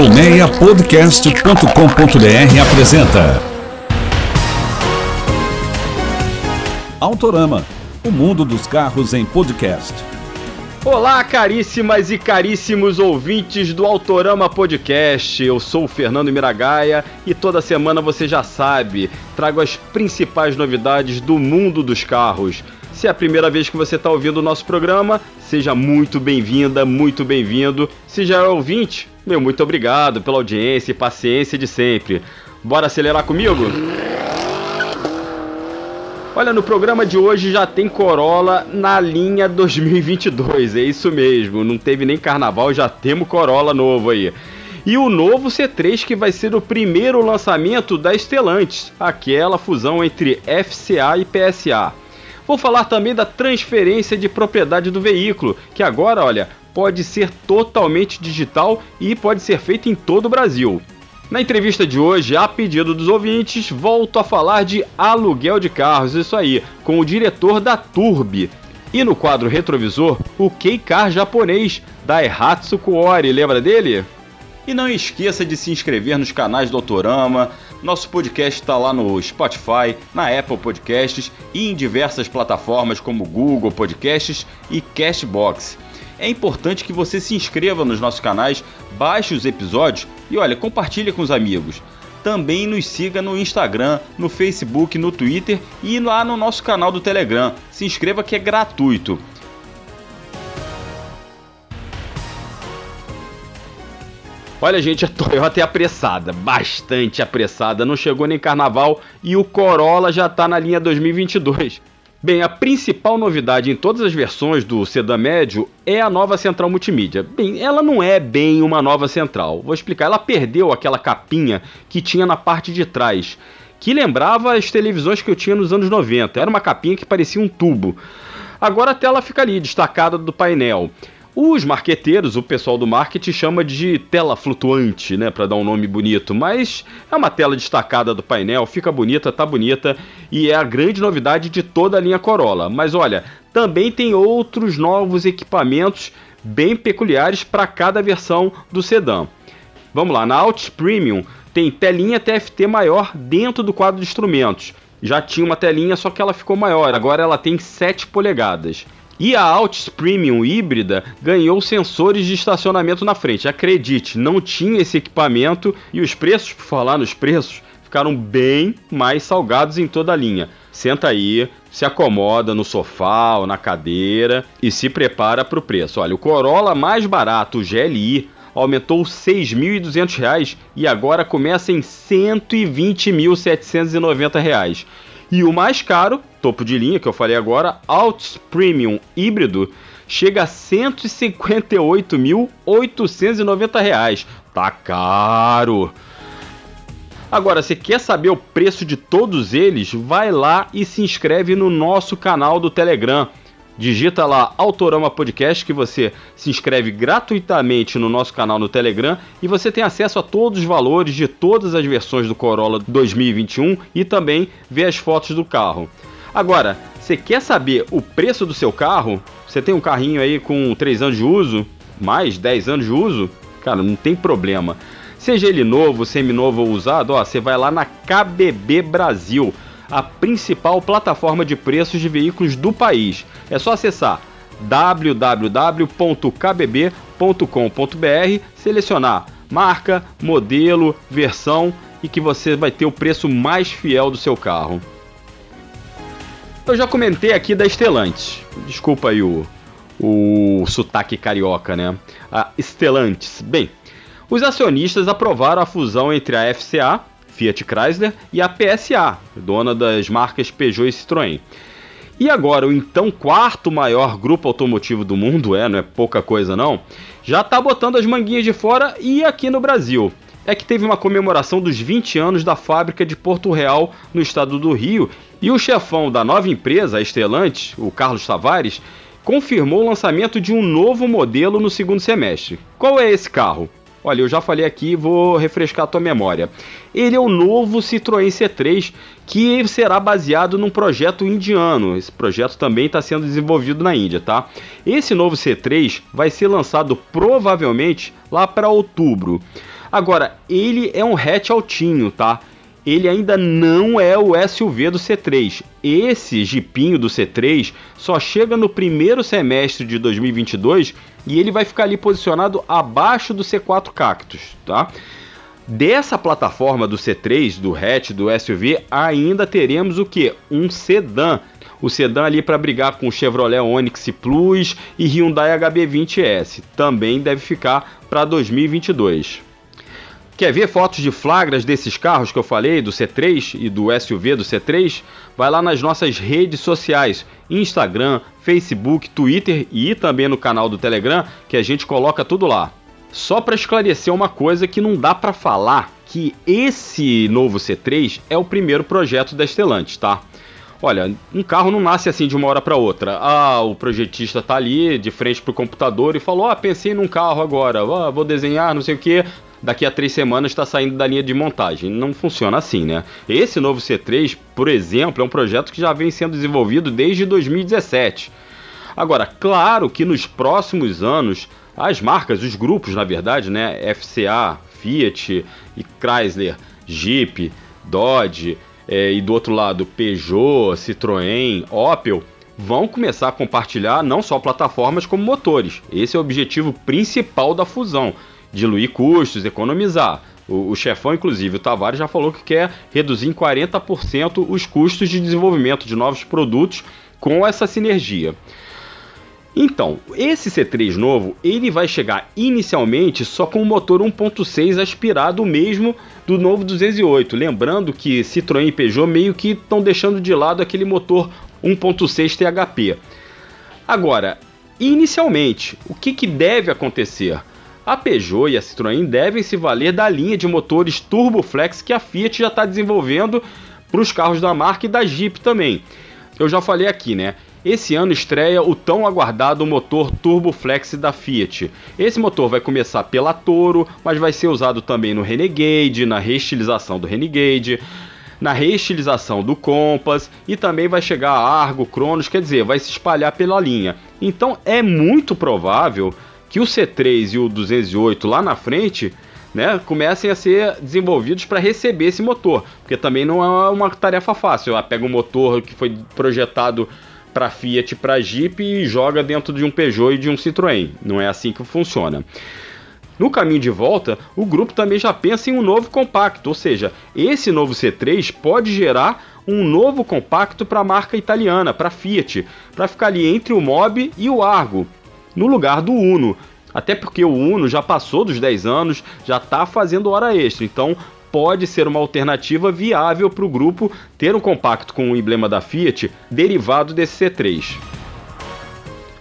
Colmeiapodcast.com.br apresenta Autorama, o mundo dos carros em podcast. Olá, caríssimas e caríssimos ouvintes do Autorama Podcast. Eu sou o Fernando Miragaia e toda semana você já sabe, trago as principais novidades do mundo dos carros. Se é a primeira vez que você está ouvindo o nosso programa, seja muito bem-vinda, muito bem-vindo. Se já é ouvinte, meu muito obrigado pela audiência e paciência de sempre. Bora acelerar comigo? Olha, no programa de hoje já tem Corolla na linha 2022, é isso mesmo. Não teve nem carnaval, já temos Corolla novo aí. E o novo C3 que vai ser o primeiro lançamento da Stellantis, aquela fusão entre FCA e PSA. Vou falar também da transferência de propriedade do veículo, que agora, olha, pode ser totalmente digital e pode ser feito em todo o Brasil. Na entrevista de hoje, a pedido dos ouvintes, volto a falar de aluguel de carros, isso aí, com o diretor da Turbi. E no quadro retrovisor, o K-Car japonês, Daihatsu Kuori, lembra dele? E não esqueça de se inscrever nos canais do Autorama. Nosso podcast está lá no Spotify, na Apple Podcasts e em diversas plataformas como Google Podcasts e Cashbox é importante que você se inscreva nos nossos canais, baixe os episódios e olha, compartilhe com os amigos. Também nos siga no Instagram, no Facebook, no Twitter e lá no nosso canal do Telegram. Se inscreva que é gratuito. Olha, gente, a Toyota é apressada, bastante apressada. Não chegou nem carnaval e o Corolla já está na linha 2022. Bem, a principal novidade em todas as versões do sedã médio é a nova central multimídia. Bem, ela não é bem uma nova central. Vou explicar. Ela perdeu aquela capinha que tinha na parte de trás, que lembrava as televisões que eu tinha nos anos 90. Era uma capinha que parecia um tubo. Agora a tela fica ali, destacada do painel. Os marqueteiros, o pessoal do marketing chama de tela flutuante, né, para dar um nome bonito, mas é uma tela destacada do painel, fica bonita, tá bonita e é a grande novidade de toda a linha Corolla. Mas olha, também tem outros novos equipamentos bem peculiares para cada versão do sedã. Vamos lá, na Altis Premium tem telinha TFT maior dentro do quadro de instrumentos. Já tinha uma telinha, só que ela ficou maior, agora ela tem 7 polegadas. E a Altis Premium híbrida ganhou sensores de estacionamento na frente. Acredite, não tinha esse equipamento e os preços, por falar nos preços, ficaram bem mais salgados em toda a linha. Senta aí, se acomoda no sofá ou na cadeira e se prepara para o preço. Olha, o Corolla mais barato, o GLI, aumentou R$ 6.200 e agora começa em R$ 120.790. E o mais caro, topo de linha que eu falei agora, Altis Premium híbrido, chega a R$ 158.890. Tá caro. Agora, se quer saber o preço de todos eles, vai lá e se inscreve no nosso canal do Telegram digita lá Autorama Podcast que você se inscreve gratuitamente no nosso canal no Telegram e você tem acesso a todos os valores de todas as versões do Corolla 2021 e também vê as fotos do carro. Agora, você quer saber o preço do seu carro? Você tem um carrinho aí com 3 anos de uso, mais 10 anos de uso? Cara, não tem problema. Seja ele novo, seminovo ou usado, ó, você vai lá na KBB Brasil a principal plataforma de preços de veículos do país. É só acessar www.kbb.com.br, selecionar marca, modelo, versão e que você vai ter o preço mais fiel do seu carro. Eu já comentei aqui da Stellantis. Desculpa aí o, o sotaque carioca, né? A Stellantis. Bem, os acionistas aprovaram a fusão entre a FCA, Fiat Chrysler e a PSA, dona das marcas Peugeot e Citroën. E agora, o então quarto maior grupo automotivo do mundo, é, não é pouca coisa não, já está botando as manguinhas de fora e aqui no Brasil. É que teve uma comemoração dos 20 anos da fábrica de Porto Real, no estado do Rio, e o chefão da nova empresa, a Estelante, o Carlos Tavares, confirmou o lançamento de um novo modelo no segundo semestre. Qual é esse carro? Olha, eu já falei aqui, vou refrescar a tua memória. Ele é o novo Citroën C3 que será baseado num projeto indiano. Esse projeto também está sendo desenvolvido na Índia, tá? Esse novo C3 vai ser lançado provavelmente lá para outubro. Agora, ele é um hatch altinho, tá? Ele ainda não é o SUV do C3. Esse jipinho do C3 só chega no primeiro semestre de 2022 e ele vai ficar ali posicionado abaixo do C4 Cactus, tá? Dessa plataforma do C3, do hatch, do SUV, ainda teremos o que? Um sedã. O sedã ali para brigar com o Chevrolet Onix Plus e Hyundai HB20S. Também deve ficar para 2022. Quer ver fotos de flagras desses carros que eu falei, do C3 e do SUV do C3? Vai lá nas nossas redes sociais, Instagram, Facebook, Twitter e também no canal do Telegram, que a gente coloca tudo lá. Só para esclarecer uma coisa que não dá para falar que esse novo C3 é o primeiro projeto da Stellantis, tá? Olha, um carro não nasce assim de uma hora para outra. Ah, o projetista tá ali de frente pro computador e falou: "Ah, pensei num carro agora. Ah, vou desenhar, não sei o que daqui a três semanas está saindo da linha de montagem. Não funciona assim, né? Esse novo C3, por exemplo, é um projeto que já vem sendo desenvolvido desde 2017. Agora, claro que nos próximos anos, as marcas, os grupos, na verdade, né? FCA, Fiat e Chrysler, Jeep, Dodge é, e do outro lado Peugeot, Citroën, Opel vão começar a compartilhar não só plataformas como motores. Esse é o objetivo principal da fusão diluir custos, economizar. O, o chefão, inclusive, o Tavares já falou que quer reduzir em 40% os custos de desenvolvimento de novos produtos com essa sinergia. Então, esse C3 novo, ele vai chegar inicialmente só com o motor 1.6 aspirado mesmo do novo 208. Lembrando que Citroën e Peugeot meio que estão deixando de lado aquele motor 1.6 THP. Agora, inicialmente, o que, que deve acontecer? A Peugeot e a Citroën devem se valer da linha de motores Turboflex que a Fiat já está desenvolvendo para os carros da marca e da Jeep também. Eu já falei aqui, né? Esse ano estreia o tão aguardado motor Turboflex da Fiat. Esse motor vai começar pela Toro, mas vai ser usado também no Renegade, na reestilização do Renegade, na reestilização do Compass e também vai chegar a Argo, Cronos, quer dizer, vai se espalhar pela linha. Então é muito provável que o C3 e o 208 lá na frente né, comecem a ser desenvolvidos para receber esse motor, porque também não é uma tarefa fácil. Ela pega um motor que foi projetado para Fiat, para Jeep e joga dentro de um Peugeot e de um Citroën. Não é assim que funciona. No caminho de volta, o grupo também já pensa em um novo compacto, ou seja, esse novo C3 pode gerar um novo compacto para a marca italiana, para Fiat, para ficar ali entre o Mob e o Argo no lugar do Uno. Até porque o Uno já passou dos 10 anos, já está fazendo hora extra, então pode ser uma alternativa viável para o grupo ter um compacto com o emblema da Fiat derivado desse C3.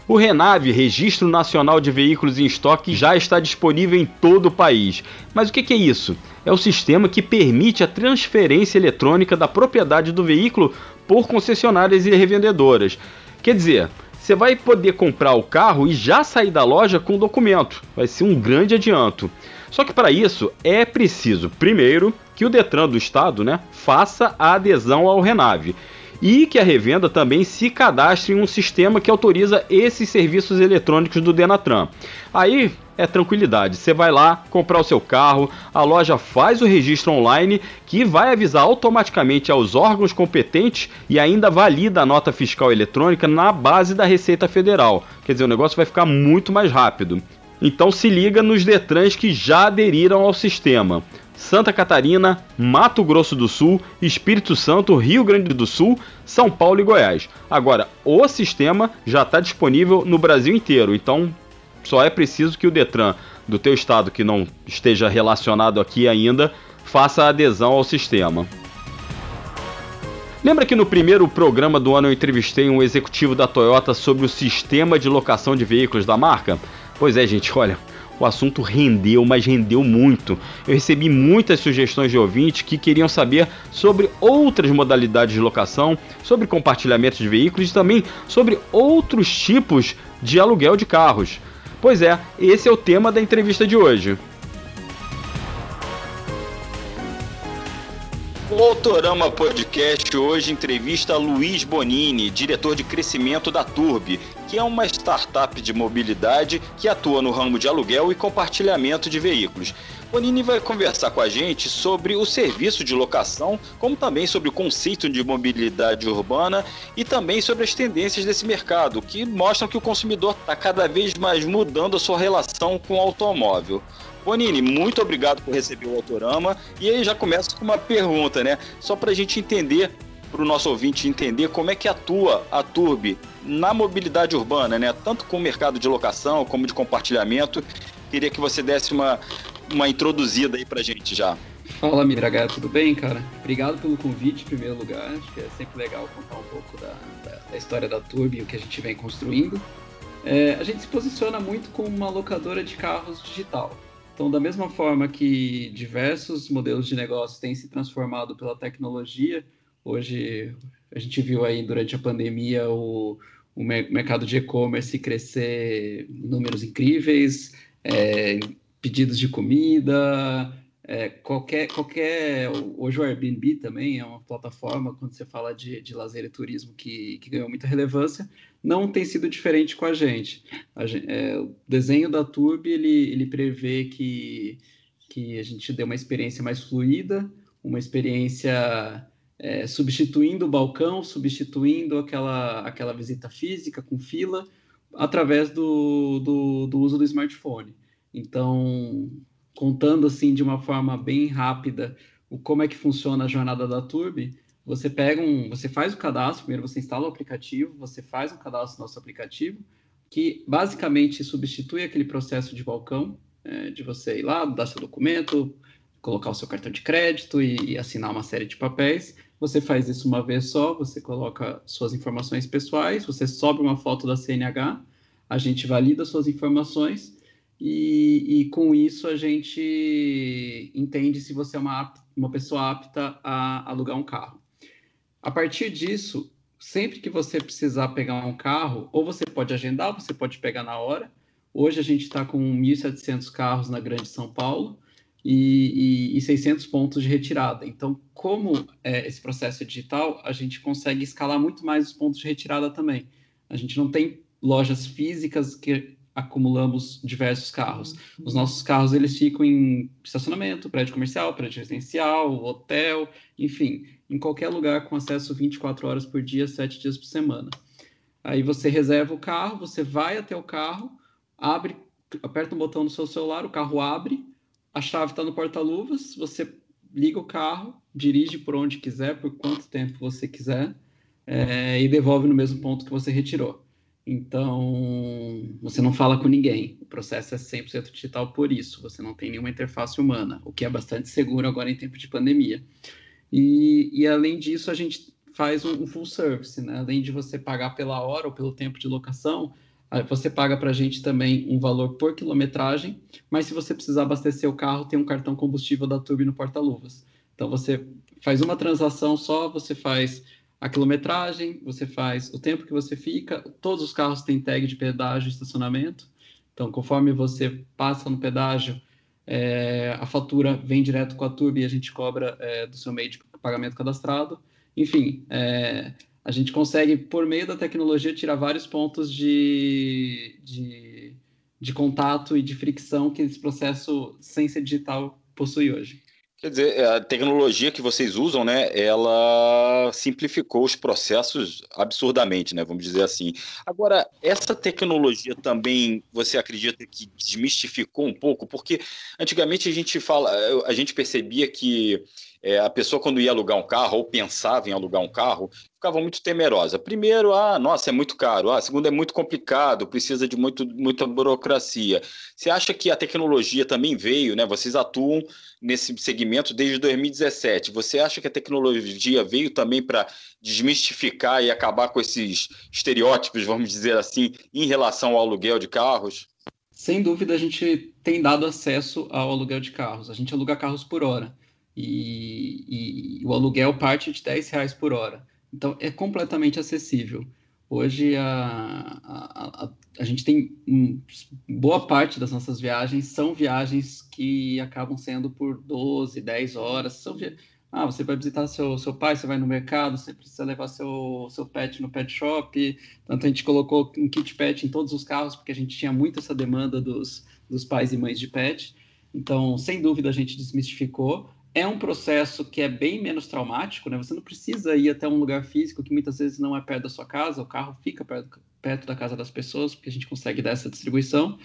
O Renave, Registro Nacional de Veículos em Estoque, já está disponível em todo o país. Mas o que é isso? É o sistema que permite a transferência eletrônica da propriedade do veículo por concessionárias e revendedoras. Quer dizer, você vai poder comprar o carro e já sair da loja com o documento. Vai ser um grande adianto. Só que para isso é preciso, primeiro, que o Detran do Estado né, faça a adesão ao Renave e que a revenda também se cadastre em um sistema que autoriza esses serviços eletrônicos do Denatran. Aí é tranquilidade. Você vai lá comprar o seu carro, a loja faz o registro online que vai avisar automaticamente aos órgãos competentes e ainda valida a nota fiscal eletrônica na base da Receita Federal. Quer dizer, o negócio vai ficar muito mais rápido. Então se liga nos Detrans que já aderiram ao sistema. Santa Catarina, Mato Grosso do Sul, Espírito Santo, Rio Grande do Sul, São Paulo e Goiás. Agora, o sistema já está disponível no Brasil inteiro, então só é preciso que o Detran do teu estado que não esteja relacionado aqui ainda faça adesão ao sistema. Lembra que no primeiro programa do ano eu entrevistei um executivo da Toyota sobre o sistema de locação de veículos da marca? Pois é, gente, olha, o assunto rendeu, mas rendeu muito. Eu recebi muitas sugestões de ouvintes que queriam saber sobre outras modalidades de locação, sobre compartilhamento de veículos e também sobre outros tipos de aluguel de carros. Pois é, esse é o tema da entrevista de hoje. O Autorama Podcast hoje entrevista Luiz Bonini, diretor de crescimento da Turbi, que é uma startup de mobilidade que atua no ramo de aluguel e compartilhamento de veículos. Bonini vai conversar com a gente sobre o serviço de locação, como também sobre o conceito de mobilidade urbana e também sobre as tendências desse mercado, que mostram que o consumidor está cada vez mais mudando a sua relação com o automóvel. Bonini, muito obrigado por receber o Autorama. E aí já começa com uma pergunta, né? Só para a gente entender, para o nosso ouvinte entender como é que atua a Turbi na mobilidade urbana, né? Tanto com o mercado de locação como de compartilhamento. Queria que você desse uma, uma introduzida aí para a gente já. Fala, Miraga, tudo bem, cara? Obrigado pelo convite, em primeiro lugar. Acho que é sempre legal contar um pouco da, da, da história da Turbi e o que a gente vem construindo. É, a gente se posiciona muito como uma locadora de carros digital. Então, da mesma forma que diversos modelos de negócio têm se transformado pela tecnologia, hoje a gente viu aí durante a pandemia o, o mercado de e-commerce crescer números incríveis, é, pedidos de comida, é, qualquer, qualquer. Hoje o Airbnb também é uma plataforma, quando você fala de, de lazer e turismo, que, que ganhou muita relevância, não tem sido diferente com a gente. A gente é, o desenho da Turbi ele, ele prevê que, que a gente dê uma experiência mais fluida, uma experiência é, substituindo o balcão, substituindo aquela, aquela visita física com fila, através do, do, do uso do smartphone. Então, contando assim de uma forma bem rápida o como é que funciona a jornada da Turbi, você pega um, você faz o cadastro, primeiro você instala o aplicativo, você faz um cadastro no nosso aplicativo, que basicamente substitui aquele processo de balcão, é, de você ir lá, dar seu documento, colocar o seu cartão de crédito e, e, assinar uma série de papéis. Você faz isso uma vez só, você coloca suas informações pessoais, você sobe uma foto da CNH, a gente valida suas informações e, e, com isso a gente entende se você é uma, uma pessoa apta a alugar um carro. A partir disso, sempre que você precisar pegar um carro, ou você pode agendar, você pode pegar na hora. Hoje a gente está com 1.700 carros na Grande São Paulo e, e, e 600 pontos de retirada. Então, como é, esse processo é digital, a gente consegue escalar muito mais os pontos de retirada também. A gente não tem lojas físicas que acumulamos diversos carros. Os nossos carros eles ficam em estacionamento, prédio comercial, prédio residencial, hotel, enfim, em qualquer lugar com acesso 24 horas por dia, 7 dias por semana. Aí você reserva o carro, você vai até o carro, abre, aperta um botão no seu celular, o carro abre, a chave está no porta-luvas, você liga o carro, dirige por onde quiser, por quanto tempo você quiser, é, e devolve no mesmo ponto que você retirou. Então, você não fala com ninguém. O processo é 100% digital por isso. Você não tem nenhuma interface humana, o que é bastante seguro agora em tempo de pandemia. E, e além disso, a gente faz um, um, full service, né? Além de você pagar pela hora ou pelo tempo de locação, você paga para a gente também um valor por quilometragem, mas se você precisar abastecer o carro, tem um cartão combustível da Turbi no porta-luvas. Então, você faz uma transação só, você faz a quilometragem, você faz o tempo que você fica, todos os carros têm tag de pedágio e estacionamento, então conforme você passa no pedágio, é, a fatura vem direto com a Turbi e a gente cobra é, do seu meio de pagamento cadastrado. Enfim, é, a gente consegue, por meio da tecnologia, tirar vários pontos de, de, de contato e de fricção que esse processo sem ser digital possui hoje. Quer dizer, a tecnologia que vocês usam, né, ela simplificou os processos absurdamente, né, vamos dizer assim. Agora, essa tecnologia também, você acredita que desmistificou um pouco? Porque antigamente a gente fala, a gente percebia que é, a pessoa quando ia alugar um carro ou pensava em alugar um carro, ficava muito temerosa. Primeiro, ah, nossa, é muito caro. Ah, segundo, é muito complicado, precisa de muito, muita burocracia. Você acha que a tecnologia também veio, né? Vocês atuam nesse segmento desde 2017. Você acha que a tecnologia veio também para desmistificar e acabar com esses estereótipos, vamos dizer assim, em relação ao aluguel de carros? Sem dúvida, a gente tem dado acesso ao aluguel de carros. A gente aluga carros por hora e, e, o aluguel parte de 10 reais por hora. Então é completamente acessível. Hoje a, a, a, a gente tem um, boa parte das nossas viagens são viagens que acabam sendo por 12, 10 horas. São Ah, você vai visitar seu, seu pai, você vai no mercado, você precisa levar seu, seu pet no pet shop. Tanto a gente colocou um kit pet em todos os carros, porque a gente tinha muito essa demanda dos, dos pais e mães de pet. Então, sem dúvida, a gente desmistificou. É um processo que é bem menos traumático, né? Você não precisa ir até um lugar físico que muitas vezes não é perto da sua casa, o carro fica perto, perto da casa das pessoas, porque a gente consegue dar essa distribuição,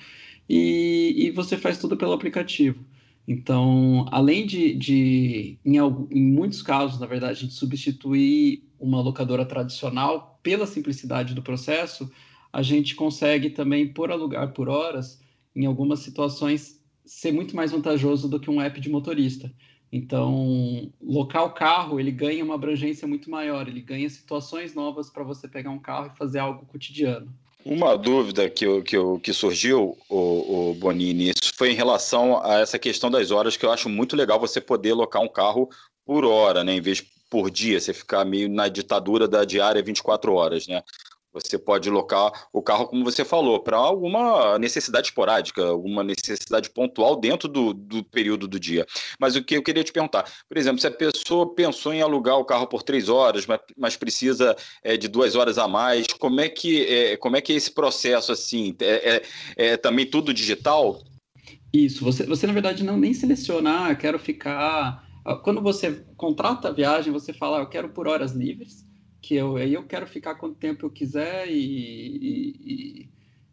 e, e você faz tudo pelo aplicativo. Então, além de, de em, em, muitos casos, na verdade, a gente substituir uma locadora tradicional pela simplicidade do processo, a gente consegue também, por alugar por horas, em algumas situações, ser muito mais vantajoso do que um app de motorista. Então, local carro, ele ganha uma abrangência muito maior, ele ganha situações novas para você pegar um carro e fazer algo cotidiano. Uma dúvida que, que, que surgiu, o, o Bonini, isso foi em relação a essa questão das horas, que eu acho muito legal você poder locar um carro por hora, né, em vez por dia, você ficar meio na ditadura da diária 24 horas, né? Você pode locar o carro, como você falou, para alguma necessidade esporádica, alguma necessidade pontual dentro do, do, período do dia. Mas o que eu queria te perguntar, por exemplo, se a pessoa pensou em alugar o carro por três horas, mas, mas precisa é, de duas horas a mais, como é que é, como é que é esse processo assim? É, é, é também tudo digital? Isso. Você, você na verdade não nem selecionar, ah, quero ficar. Ah, quando você contrata a viagem, você fala, ah, eu quero por horas livres que eu aí eu quero ficar quanto tempo eu quiser e, e, e,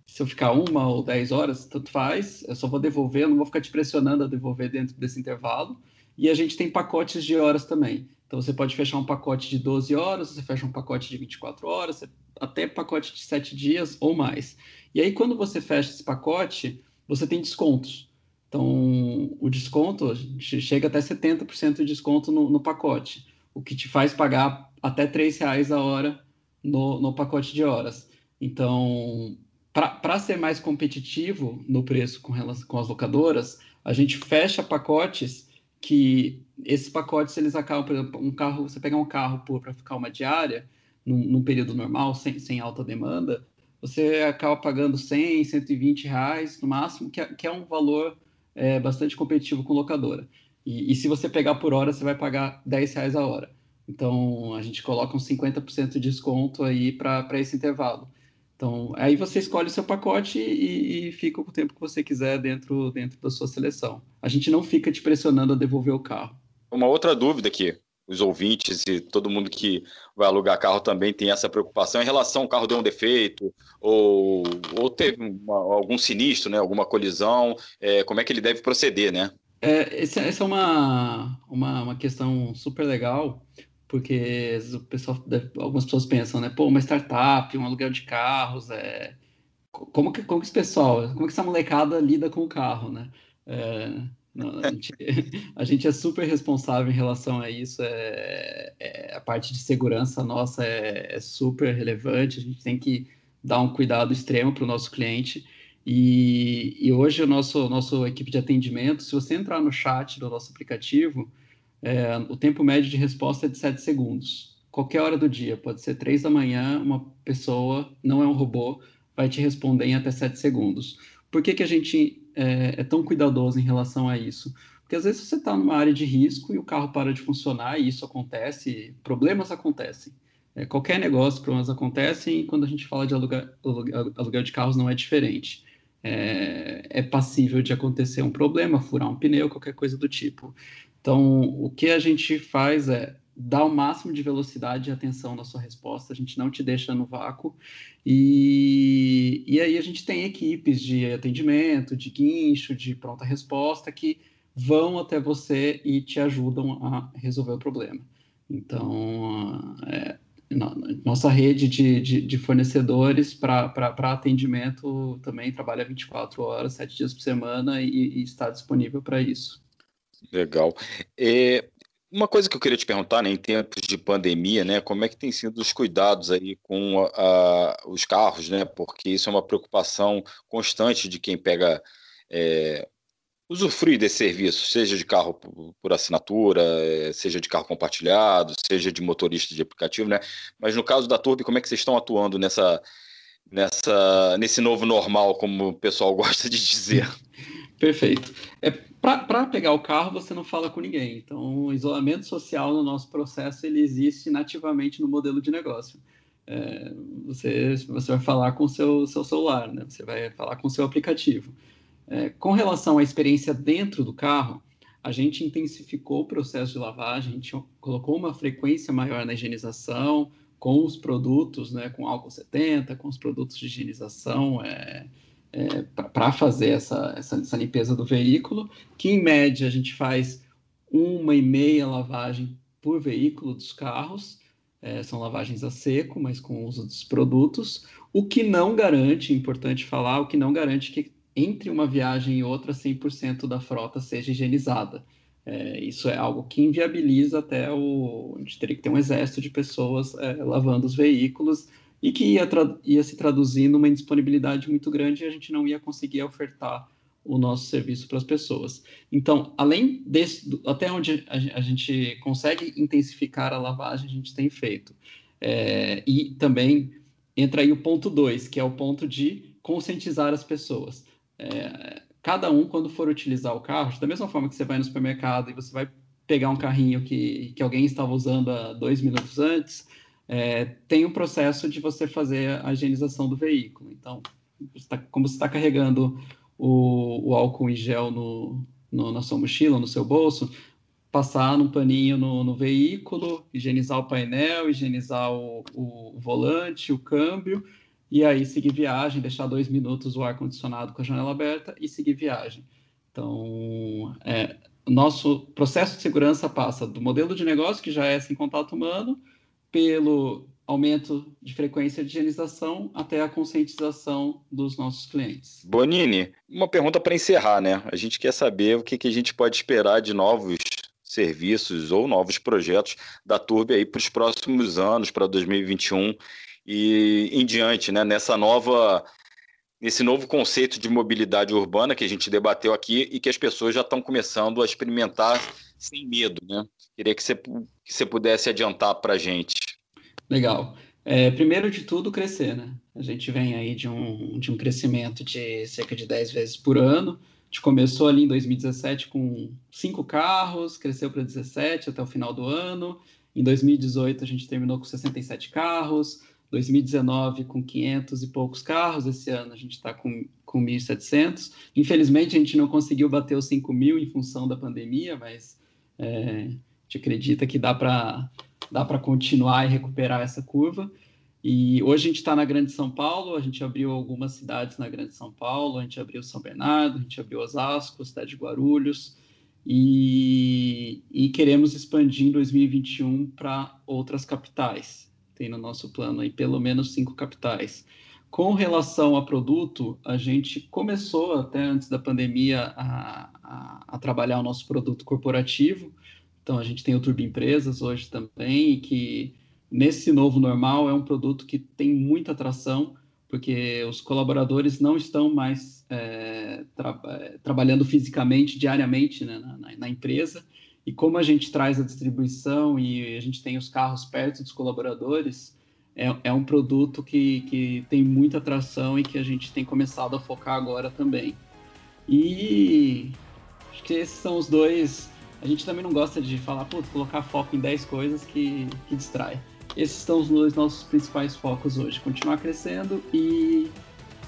se eu ficar uma ou dez horas, tanto faz, eu só vou devolver, eu não vou ficar te pressionando a devolver dentro desse intervalo. E a gente tem pacotes de horas também. Então você pode fechar um pacote de 12 horas, você fecha um pacote de 24 horas, até pacote de 7 dias ou mais. E aí quando você fecha esse pacote, você tem descontos. Então, o desconto chega até 70% de desconto no, no pacote o que te faz pagar até R$ reais a hora no, no pacote de horas. Então, para ser mais competitivo no preço com, relação, com as locadoras, a gente fecha pacotes que esses pacotes eles acabam, por exemplo, um carro, você pegar um carro para ficar uma diária, num, num, período normal, sem, sem alta demanda, você acaba pagando 100, 120 reais no máximo, que é, que é um valor é, bastante competitivo com locadora. E, e, se você pegar por hora, você vai pagar 10 reais a hora. Então, a gente coloca um 50% de desconto aí para esse intervalo. Então, aí você escolhe o seu pacote e, e, fica com o tempo que você quiser dentro, dentro da sua seleção. A gente não fica te pressionando a devolver o carro. Uma outra dúvida aqui, os ouvintes e todo mundo que vai alugar carro também tem essa preocupação em relação ao carro deu um defeito ou, ou teve uma, algum sinistro, né, alguma colisão, é, como é que ele deve proceder, né? É, essa, essa é uma, uma, uma questão super legal, porque o pessoal, algumas pessoas pensam, né? Pô, uma startup, um aluguel de carros, é... como, que, como que esse pessoal, como que essa molecada lida com o carro, né? É, não, a, gente, a, gente, é super responsável em relação a isso, é, é a parte de segurança nossa é, é super relevante, a gente tem que dar um cuidado extremo para o nosso cliente, e, e hoje o nosso nosso equipe de atendimento, se você entrar no chat do nosso aplicativo, é, o tempo médio de resposta é de 7 segundos. Qualquer hora do dia, pode ser 3 da manhã, uma pessoa, não é um robô, vai te responder em até 7 segundos. Por que, que a gente é, é tão cuidadoso em relação a isso? Porque às vezes você está numa área de risco e o carro para de funcionar e isso acontece, problemas acontecem. É, qualquer negócio, problemas acontecem e quando a gente fala de aluguel, de carros não é diferente é, é passível de acontecer um problema, furar um pneu, qualquer coisa do tipo. Então, o que a gente faz é dar o máximo de velocidade e atenção na sua resposta, a gente não te deixa no vácuo. E, e aí a gente tem equipes de atendimento, de guincho, de pronta resposta que vão até você e te ajudam a resolver o problema. Então, é, nossa rede de, de, de fornecedores para atendimento também trabalha 24 horas, 7 dias por semana e, e está disponível para isso. Legal. É, uma coisa que eu queria te perguntar, né, em tempos de pandemia, né, como é que tem sido os cuidados aí com a, a, os carros, né, porque isso é uma preocupação constante de quem pega é, usufruir desse serviço, seja de carro por assinatura, eh, seja de carro compartilhado, seja de motorista de aplicativo, né? Mas no caso da Turbi, como é que vocês estão atuando nessa, nessa, nesse novo normal, como o pessoal gosta de dizer? Perfeito. É, para pegar o carro, você não fala com ninguém. Então, o isolamento social no nosso processo ele existe nativamente no modelo de negócio. É, você, você vai falar com o seu, seu celular, né? você vai falar com o seu aplicativo. É, com relação à experiência dentro do carro, a gente intensificou o processo de lavagem, a gente colocou uma frequência maior na higienização, com os produtos, né, com álcool 70, com os produtos de higienização, é, é, para fazer essa, essa, essa, limpeza do veículo, que em média a gente faz uma e meia lavagem por veículo dos carros, é, são lavagens a seco, mas com o uso dos produtos, o que não garante, importante falar, o que não garante que entre uma viagem e outra 100% da frota seja higienizada. É, isso é algo que inviabiliza até o. A gente teria que ter um exército de pessoas é, lavando os veículos e que ia, ia se traduzir numa indisponibilidade muito grande e a gente não ia conseguir ofertar o nosso serviço para as pessoas. Então, além desse, até onde a, gente consegue intensificar a lavagem, a gente tem feito. É, e também entra aí o ponto 2, que é o ponto de conscientizar as pessoas. É, cada um, quando for utilizar o carro, da mesma forma que você vai no supermercado e você vai pegar um carrinho que, que alguém estava usando há dois minutos antes, é, tem um processo de você fazer a higienização do veículo. Então, tá, como você está carregando o, o, álcool em gel no, no, na sua mochila, no seu bolso, passar num paninho no, no veículo, higienizar o painel, higienizar o, o, volante, o câmbio, e aí seguir viagem, deixar dois minutos o ar-condicionado com a janela aberta e seguir viagem. Então, é, nosso processo de segurança passa do modelo de negócio, que já é sem contato humano, pelo aumento de frequência de higienização até a conscientização dos nossos clientes. Bonini, uma pergunta para encerrar, né? A gente quer saber o que, que a gente pode esperar de novos serviços ou novos projetos da Turbi aí para os próximos anos, para 2021 e em diante, né? Nessa nova nesse novo conceito de mobilidade urbana que a gente debateu aqui e que as pessoas já estão começando a experimentar sem medo, né? Queria que você, que você pudesse adiantar para a gente. Legal. É, primeiro de tudo, crescer, né? A gente vem aí de um, de um crescimento de cerca de 10 vezes por ano. A gente começou ali em 2017 com cinco carros, cresceu para 17 até o final do ano. Em 2018 a gente terminou com 67 carros. 2019 com 500 e poucos carros. Esse ano a gente está com, com 1.700. Infelizmente a gente não conseguiu bater os 5 mil em função da pandemia, mas é, gente acredita que dá para dá para continuar e recuperar essa curva. E hoje a gente está na Grande São Paulo, a gente abriu algumas cidades na Grande São Paulo, a gente abriu São Bernardo, a gente abriu Osasco, cidade de Guarulhos, e, e queremos expandir em 2021 para outras capitais. Tem no nosso plano aí pelo menos cinco capitais. Com relação a produto, a gente começou até antes da pandemia a, a, a trabalhar o nosso produto corporativo. Então a gente tem o Turbo Empresas hoje também, que nesse novo normal é um produto que tem muita atração, porque os colaboradores não estão mais é, tra é, trabalhando fisicamente, diariamente né, na, na, empresa. E como a gente traz a distribuição e a gente tem os carros perto dos colaboradores, é, é um produto que, que tem muita atração e que a gente tem começado a focar agora também. E acho que esses são os dois. A gente também não gosta de falar, putz, colocar foco em 10 coisas que, que distrai. Esses são os dois nossos principais focos hoje: continuar crescendo e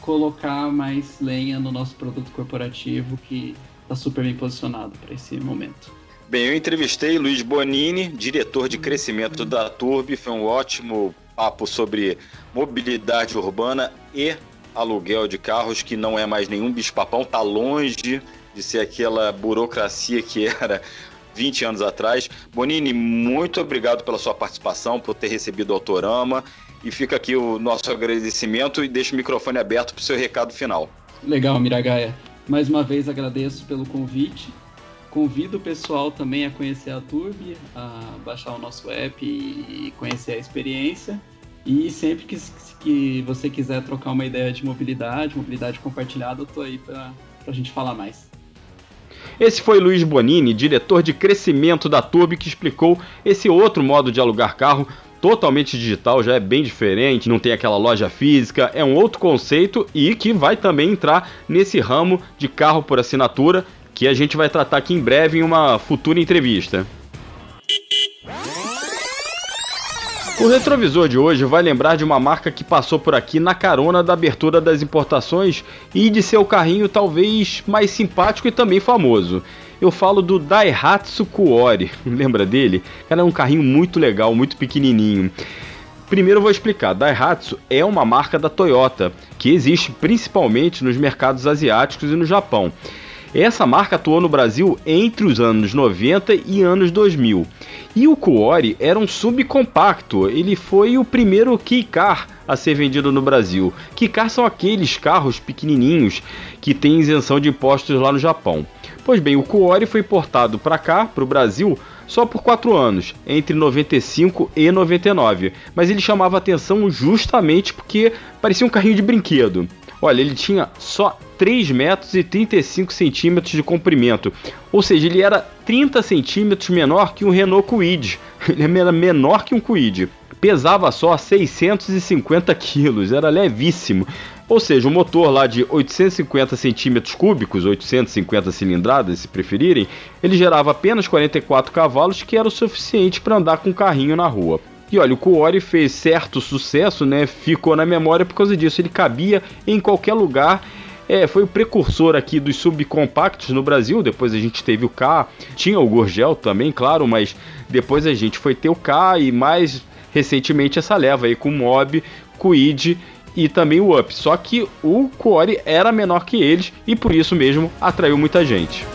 colocar mais lenha no nosso produto corporativo que está super bem posicionado para esse momento. Bem, eu entrevistei Luiz Bonini, diretor de crescimento da Turbi. Foi um ótimo papo sobre mobilidade urbana e aluguel de carros, que não é mais nenhum bispapão, está longe de ser aquela burocracia que era 20 anos atrás. Bonini, muito obrigado pela sua participação, por ter recebido o Autorama. E fica aqui o nosso agradecimento e deixo o microfone aberto para o seu recado final. Legal, Miragaia. Mais uma vez agradeço pelo convite Convido o pessoal também a conhecer a Turbi, a baixar o nosso app e conhecer a experiência. E sempre que, que você quiser trocar uma ideia de mobilidade, mobilidade compartilhada, eu estou aí para a gente falar mais. Esse foi Luiz Bonini, diretor de crescimento da Turbi, que explicou esse outro modo de alugar carro totalmente digital, já é bem diferente, não tem aquela loja física, é um outro conceito e que vai também entrar nesse ramo de carro por assinatura que a gente vai tratar aqui em breve em uma futura entrevista. O retrovisor de hoje vai lembrar de uma marca que passou por aqui na carona da abertura das importações e de seu carrinho talvez mais simpático e também famoso. Eu falo do Daihatsu Kuori, lembra dele? Era é um carrinho muito legal, muito pequenininho. Primeiro eu vou explicar. Daihatsu é uma marca da Toyota, que existe principalmente nos mercados asiáticos e no Japão. Essa marca atuou no Brasil entre os anos 90 e anos 2000. E o Kuori era um subcompacto, ele foi o primeiro Keicar a ser vendido no Brasil. Keicar são aqueles carros pequenininhos que têm isenção de impostos lá no Japão. Pois bem, o Kuori foi importado para cá, para o Brasil, só por 4 anos, entre 95 e 99, mas ele chamava atenção justamente porque parecia um carrinho de brinquedo. Olha, ele tinha só 3 metros e 35 centímetros de comprimento, ou seja, ele era 30 centímetros menor que um Renault Kwid. Ele era menor que um Kwid. Pesava só 650 quilos, era levíssimo. Ou seja, o motor lá de 850 centímetros cúbicos, 850 cilindradas, se preferirem, ele gerava apenas 44 cavalos, que era o suficiente para andar com o carrinho na rua. E olha, o Kuori fez certo sucesso, né? Ficou na memória por causa disso. Ele cabia em qualquer lugar. É, foi o precursor aqui dos subcompactos no Brasil. Depois a gente teve o K, tinha o Gorgel também, claro, mas depois a gente foi ter o K e mais recentemente essa leva aí com o Mob, Quid e também o Up. Só que o Kuori era menor que eles e por isso mesmo atraiu muita gente.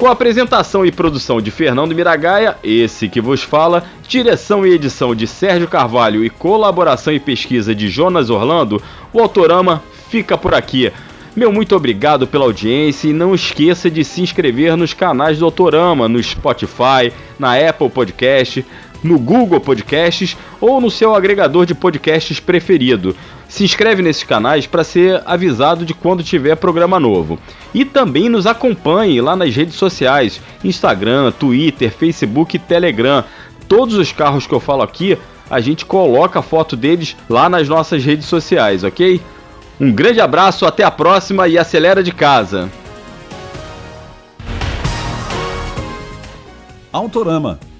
Com a apresentação e produção de Fernando Miragaia, esse que vos fala, direção e edição de Sérgio Carvalho e colaboração e pesquisa de Jonas Orlando, o Autorama fica por aqui. Meu muito obrigado pela audiência e não esqueça de se inscrever nos canais do Autorama, no Spotify, na Apple Podcast, no Google Podcasts ou no seu agregador de podcasts preferido. Se inscreve nesses canais para ser avisado de quando tiver programa novo. E também nos acompanhe lá nas redes sociais: Instagram, Twitter, Facebook e Telegram. Todos os carros que eu falo aqui, a gente coloca a foto deles lá nas nossas redes sociais, ok? Um grande abraço, até a próxima e acelera de casa. Autorama,